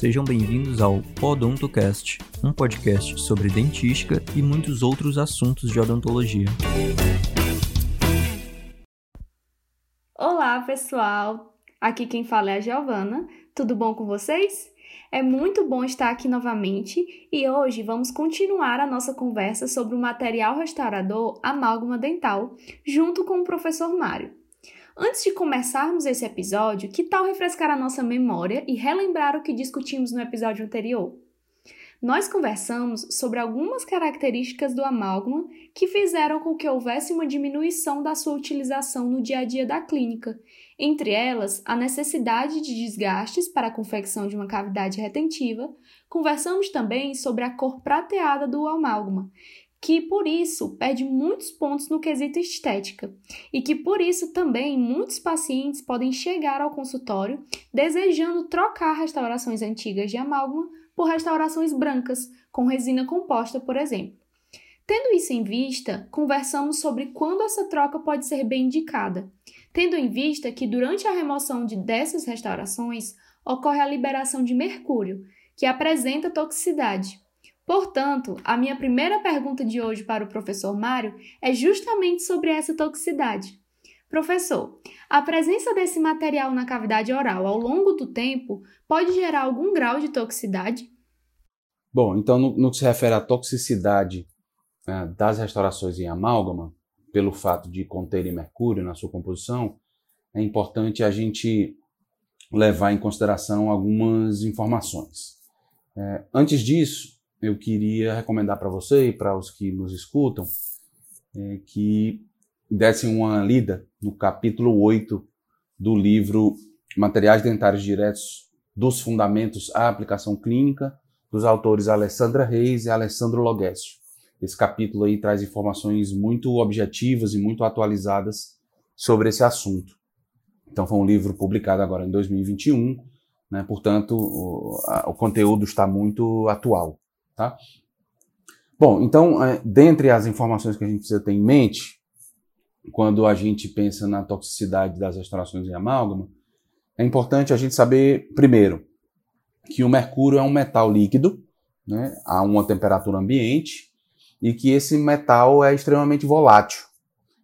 Sejam bem-vindos ao Odontocast, um podcast sobre dentística e muitos outros assuntos de odontologia. Olá, pessoal! Aqui quem fala é a Giovana. Tudo bom com vocês? É muito bom estar aqui novamente e hoje vamos continuar a nossa conversa sobre o material restaurador amálgama dental, junto com o professor Mário. Antes de começarmos esse episódio, que tal refrescar a nossa memória e relembrar o que discutimos no episódio anterior? Nós conversamos sobre algumas características do amálgama que fizeram com que houvesse uma diminuição da sua utilização no dia a dia da clínica, entre elas a necessidade de desgastes para a confecção de uma cavidade retentiva. Conversamos também sobre a cor prateada do amálgama, que por isso perde muitos pontos no quesito estética e que por isso também muitos pacientes podem chegar ao consultório desejando trocar restaurações antigas de amálgama por restaurações brancas com resina composta, por exemplo. Tendo isso em vista, conversamos sobre quando essa troca pode ser bem indicada, tendo em vista que durante a remoção de dessas restaurações ocorre a liberação de mercúrio, que apresenta toxicidade Portanto, a minha primeira pergunta de hoje para o professor Mário é justamente sobre essa toxicidade. Professor, a presença desse material na cavidade oral ao longo do tempo pode gerar algum grau de toxicidade? Bom, então, no, no que se refere à toxicidade né, das restaurações em amálgama, pelo fato de conterem mercúrio na sua composição, é importante a gente levar em consideração algumas informações. É, antes disso, eu queria recomendar para você e para os que nos escutam é, que dessem uma lida no capítulo 8 do livro Materiais Dentários Diretos dos Fundamentos à Aplicação Clínica, dos autores Alessandra Reis e Alessandro Loguessio. Esse capítulo aí traz informações muito objetivas e muito atualizadas sobre esse assunto. Então foi um livro publicado agora em 2021, né? portanto o, a, o conteúdo está muito atual. Tá? Bom, então, é, dentre as informações que a gente precisa ter em mente, quando a gente pensa na toxicidade das restaurações em amálgama, é importante a gente saber, primeiro, que o mercúrio é um metal líquido, né, a uma temperatura ambiente, e que esse metal é extremamente volátil.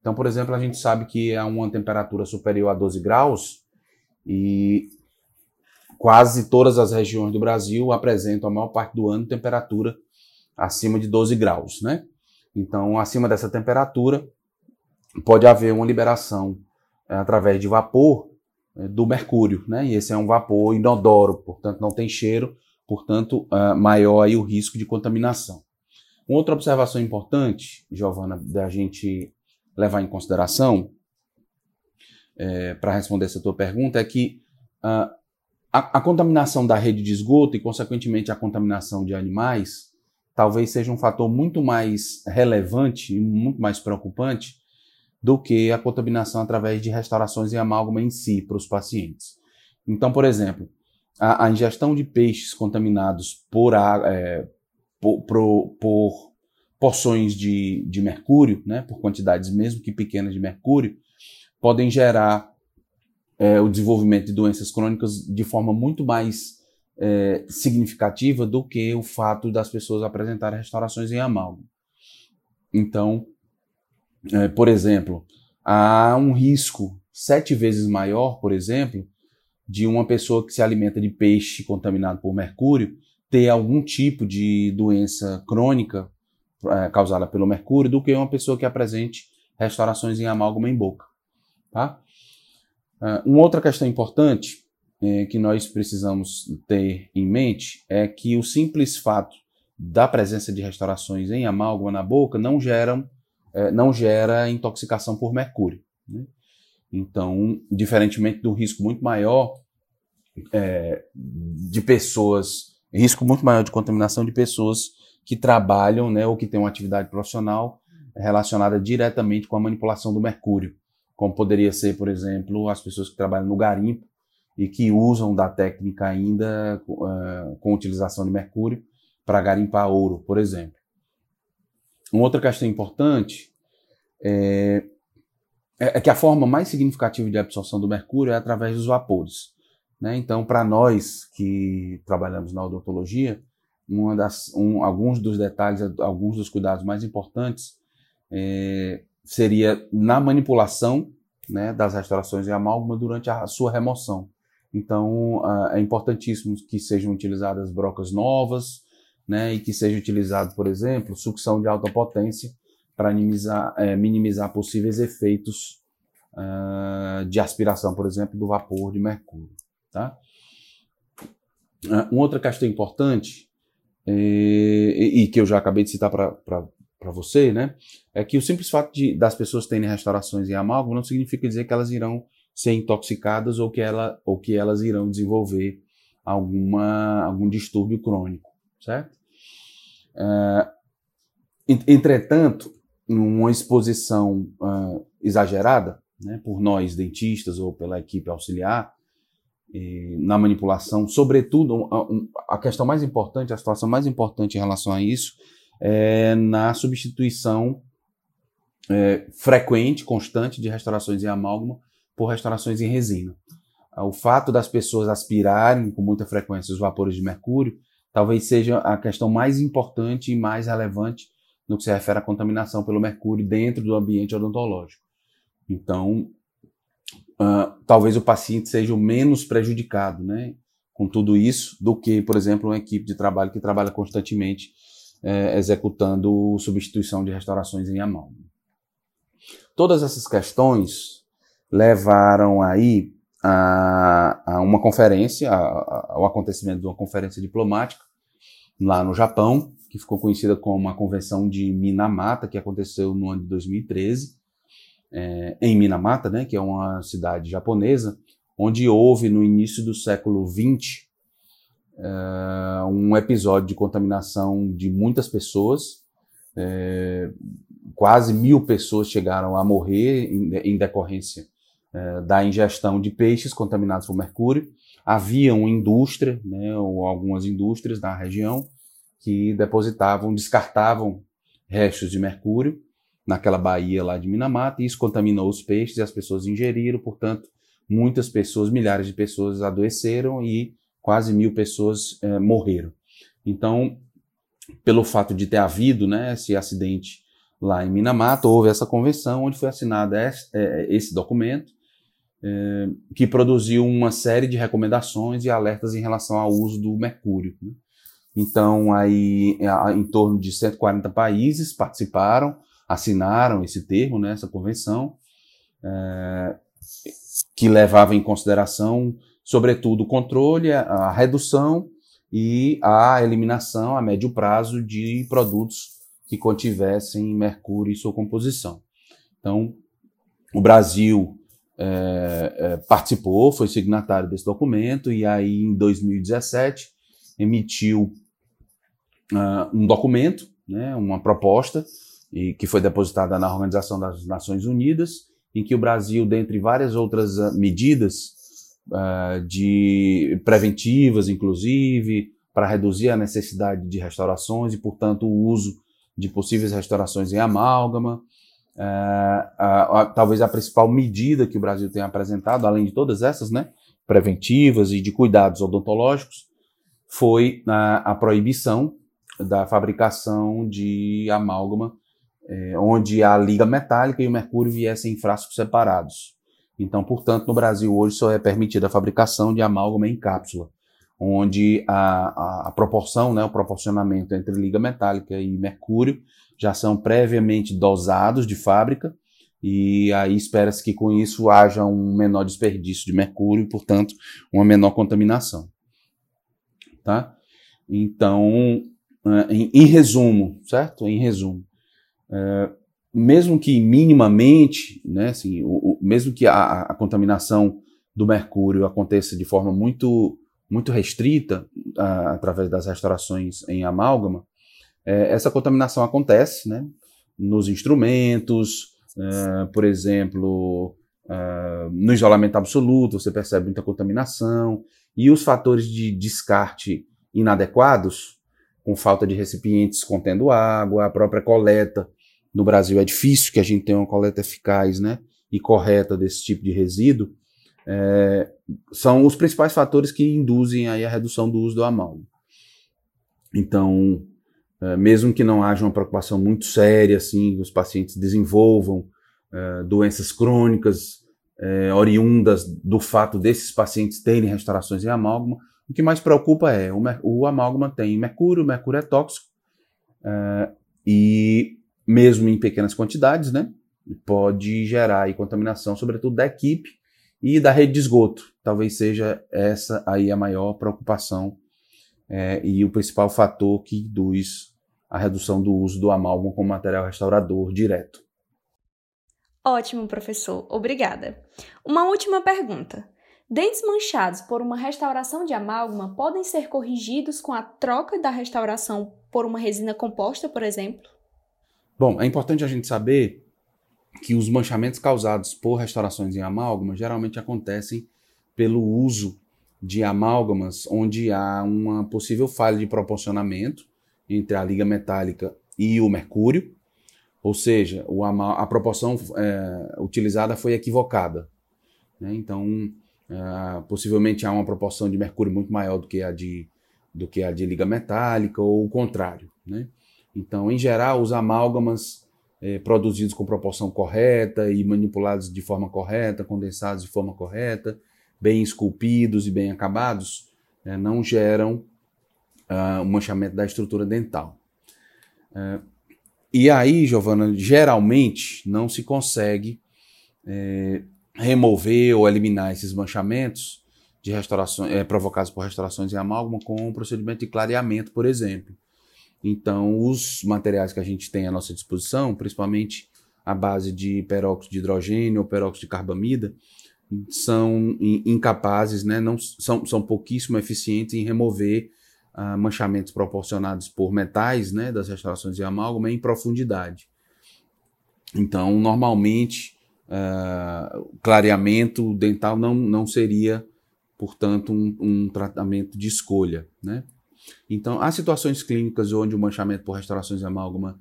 Então, por exemplo, a gente sabe que a uma temperatura superior a 12 graus, e quase todas as regiões do Brasil apresentam a maior parte do ano temperatura acima de 12 graus, né? Então, acima dessa temperatura, pode haver uma liberação é, através de vapor é, do mercúrio, né? E esse é um vapor inodoro, portanto não tem cheiro, portanto é, maior aí o risco de contaminação. Uma outra observação importante, Giovana, da gente levar em consideração para responder essa tua pergunta é que uh, a, a, contaminação da rede de esgoto e, consequentemente, a contaminação de animais talvez seja um fator muito mais relevante e muito mais preocupante do que a contaminação através de restaurações em amálgama em si para os pacientes. Então, por exemplo, a, a ingestão de peixes contaminados por, é, por, por, por porções de, de mercúrio, né, por quantidades mesmo que pequenas de mercúrio, podem gerar é, o desenvolvimento de doenças crônicas de forma muito mais é, significativa do que o fato das pessoas apresentarem restaurações em amálgama. Então, é, por exemplo, há um risco sete vezes maior, por exemplo, de uma pessoa que se alimenta de peixe contaminado por mercúrio ter algum tipo de doença crônica é, causada pelo mercúrio do que uma pessoa que apresente restaurações em amálgama em boca. Tá? Uh, uma outra questão importante é, que nós precisamos ter em mente é que o simples fato da presença de restaurações em amálgama na boca não geram é, não gera intoxicação por mercúrio. Né? Então, diferentemente do risco muito maior é, de pessoas, risco muito maior de contaminação de pessoas que trabalham né, ou que têm uma atividade profissional relacionada diretamente com a manipulação do mercúrio como poderia ser, por exemplo, as pessoas que trabalham no garimpo e que usam da técnica ainda uh, com utilização de mercúrio para garimpar ouro, por exemplo. Uma outra questão importante é, é, que a forma mais significativa de absorção do mercúrio é através dos vapores. Né? Então, para nós que trabalhamos na odontologia, das, um, alguns dos detalhes, alguns dos cuidados mais importantes é, seria na manipulação né, das restaurações em amálgama durante a sua remoção. Então, é importantíssimo que sejam utilizadas brocas novas, né, e que seja utilizado, por exemplo, sucção de alta potência para minimizar, é, minimizar possíveis efeitos uh, de aspiração, por exemplo, do vapor de mercúrio. Tá? Uh, uma outra questão importante, é, e, e, que eu já acabei de citar para você, né, é que o simples fato de, das pessoas terem restaurações em amálgama não significa dizer que elas irão ser intoxicadas ou que, ela, ou que elas irão desenvolver alguma, algum distúrbio crônico, certo? Uh, entretanto, numa exposição uh, exagerada, né, por nós dentistas ou pela equipe auxiliar, na manipulação, sobretudo a, a, questão mais importante, a situação mais importante em relação a isso, é na substituição é, frequente, constante de restaurações em amálgama por restaurações em resina. O fato das pessoas aspirarem com muita frequência os vapores de mercúrio talvez seja a questão mais importante e mais relevante no que se refere à contaminação pelo mercúrio dentro do ambiente odontológico. Então, uh, talvez o paciente seja o menos prejudicado né, com tudo isso do que, por exemplo, uma equipe de trabalho que trabalha constantemente eh, executando substituição de restaurações em amálgama. Todas essas questões levaram aí a, a uma conferência, ao acontecimento de uma conferência diplomática lá no Japão, que ficou conhecida como a Convenção de Minamata, que aconteceu no ano de 2013, é, em Minamata, né, que é uma cidade japonesa, onde houve no início do século XX é, um episódio de contaminação de muitas pessoas. É, quase mil pessoas chegaram a morrer em, em decorrência é, da ingestão de peixes contaminados por mercúrio. Havia uma indústria, né, ou algumas indústrias na região, que depositavam, descartavam restos de mercúrio naquela baía lá de Minamata, e isso contaminou os peixes e as pessoas ingeriram, portanto, muitas pessoas, milhares de pessoas adoeceram e quase mil pessoas é, morreram. Então, pelo fato de ter havido né, esse acidente lá em Minamata, houve essa convenção onde foi assinado esse, é, esse documento, é, que produziu uma série de recomendações e alertas em relação ao uso do mercúrio. Né? Então, aí, em torno de 140 países participaram, assinaram esse termo, né, essa convenção, é, que levava em consideração, sobretudo, o controle, a redução e a eliminação a médio prazo de produtos que contivessem mercúrio em sua composição. Então, o Brasil é, é, participou, foi signatário desse documento, e aí em 2017 emitiu uh, um documento, né, uma proposta, e que foi depositada na Organização das Nações Unidas, em que o Brasil, dentre várias outras uh, medidas uh, de preventivas, inclusive, para reduzir a necessidade de restaurações e, portanto, o uso de possíveis restaurações em amálgama, a, a, talvez a principal medida que o Brasil tem apresentado, além de todas essas, né, preventivas e de cuidados odontológicos, foi a, a proibição da fabricação de amálgama, é, onde a liga metálica e o mercúrio viessem em frascos separados. Então, portanto, no Brasil hoje só é permitida a fabricação de amálgama em cápsula, onde a, a, a proporção, né, o proporcionamento entre liga metálica e mercúrio já são previamente dosados de fábrica e aí espera-se que com isso haja um menor desperdício de mercúrio e, portanto, uma menor contaminação. Tá? Então, é, em, em resumo, certo? Em resumo, é, mesmo que minimamente, né, assim, o, mesmo que a, a, contaminação do mercúrio aconteça de forma muito, muito restrita, a, através das restaurações em amálgama, é, essa contaminação acontece né, nos instrumentos, é, por exemplo, é, no isolamento absoluto, você percebe muita contaminação, e os fatores de descarte inadequados, com falta de recipientes contendo água, a própria coleta. No Brasil é difícil que a gente tenha uma coleta eficaz né, e correta desse tipo de resíduo. é, são os principais fatores que induzem aí a redução do uso do amálgama. Então, é, mesmo que não haja uma preocupação muito séria, assim, os pacientes desenvolvam é, doenças crônicas é, oriundas do fato desses pacientes terem restaurações em amálgama, o que mais preocupa é o, o amálgama tem mercúrio, mercúrio é tóxico, é, e mesmo em pequenas quantidades, né, pode gerar aí contaminação, sobretudo da equipe e da rede de esgoto. Talvez seja essa aí a maior preocupação é, e o principal fator que induz a redução do uso do amálgama como material restaurador direto. Ótimo, professor. Obrigada. Uma última pergunta. Dentes manchados por uma restauração de amálgama podem ser corrigidos com a troca da restauração por uma resina composta, por exemplo? Bom, é importante a gente saber que os manchamentos causados por restaurações em amálgama geralmente acontecem pelo uso de amálgamas onde há uma possível falha de proporcionamento entre a liga metálica e o mercúrio, ou seja, a proporção é, utilizada foi equivocada. Né? Então, é, possivelmente há uma proporção de mercúrio muito maior do que a de, do que a de liga metálica, ou o contrário. Né? Então, em geral, os amálgamas é, produzidos com proporção correta e manipulados de forma correta, condensados de forma correta, bem esculpidos e bem acabados, é, não geram uh, o manchamento da estrutura dental. Uh, e aí, Giovana, geralmente não se consegue é, remover ou eliminar esses manchamentos de restaurações, é, provocados por restaurações em amálgama com um procedimento de clareamento, por exemplo. Então, os materiais que a gente tem à nossa disposição, principalmente a base de peróxido de hidrogênio ou peróxido de carbamida, são incapazes, né, não, são, são pouquíssimo eficientes em remover uh, manchamentos proporcionados por metais né, das restaurações de amálgama em profundidade. Então, normalmente, uh, clareamento dental não, não seria, portanto, um, um tratamento de escolha. Né? Então, há situações clínicas onde o manchamento por restaurações de amálgama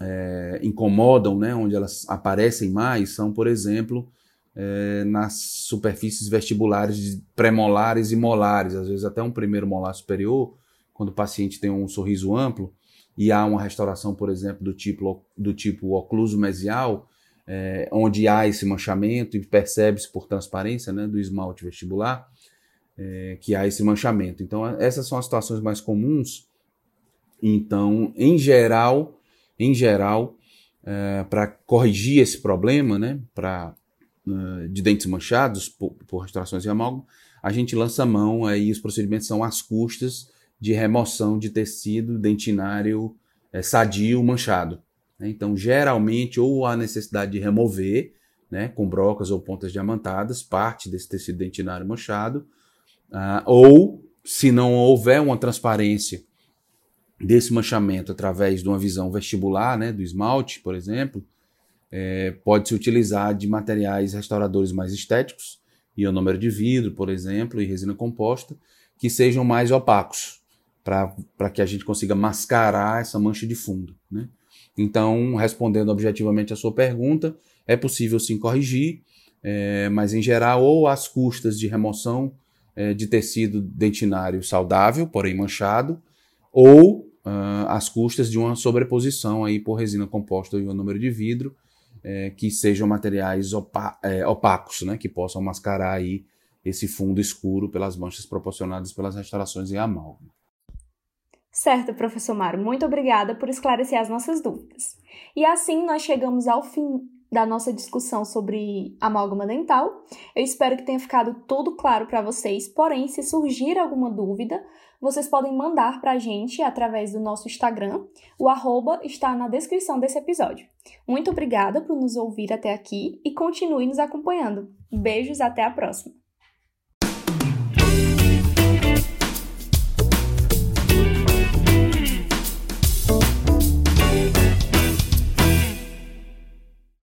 é, incomodam, né, onde elas aparecem mais, são, por exemplo, é, nas superfícies vestibulares premolares e molares, às vezes até um primeiro molar superior, quando o paciente tem um sorriso amplo e há uma restauração, por exemplo, do tipo, do tipo ocluso mesial, é, onde há esse manchamento e percebe-se por transparência né, do esmalte vestibular é, que há esse manchamento. Então, essas são as situações mais comuns. Então, em geral, em geral, é, para corrigir esse problema, né, para uh, de dentes manchados por, por restaurações de amálgama, a gente lança mão, aí os procedimentos são às custas de remoção de tecido dentinário é, sadio manchado. Né? Então, geralmente, ou há necessidade de remover, né, com brocas ou pontas diamantadas, parte desse tecido dentinário manchado, uh, ou, se não houver uma transparência desse manchamento através de uma visão vestibular, né, do esmalte, por exemplo, é, pode se utilizar de materiais restauradores mais estéticos, ionômero de vidro, por exemplo, e resina composta, que sejam mais opacos, para que a gente consiga mascarar essa mancha de fundo. Né? Então, respondendo objetivamente a sua pergunta, é possível sim corrigir, é, mas em geral, ou às custas de remoção é, de tecido dentinário saudável, porém manchado, ou uh, às custas de uma sobreposição aí por resina composta e o número de vidro, é, que sejam materiais opa é, opacos, né, que possam mascarar aí esse fundo escuro pelas manchas proporcionadas pelas restaurações em amálgama. Certo, professor Mário, muito obrigada por esclarecer as nossas dúvidas. E assim nós chegamos ao fim da nossa discussão sobre amálgama dental. Eu espero que tenha ficado tudo claro para vocês, porém, se surgir alguma dúvida, vocês podem mandar para a gente através do nosso Instagram. O arroba está na descrição desse episódio. Muito obrigada por nos ouvir até aqui e continue nos acompanhando. Beijos, até a próxima!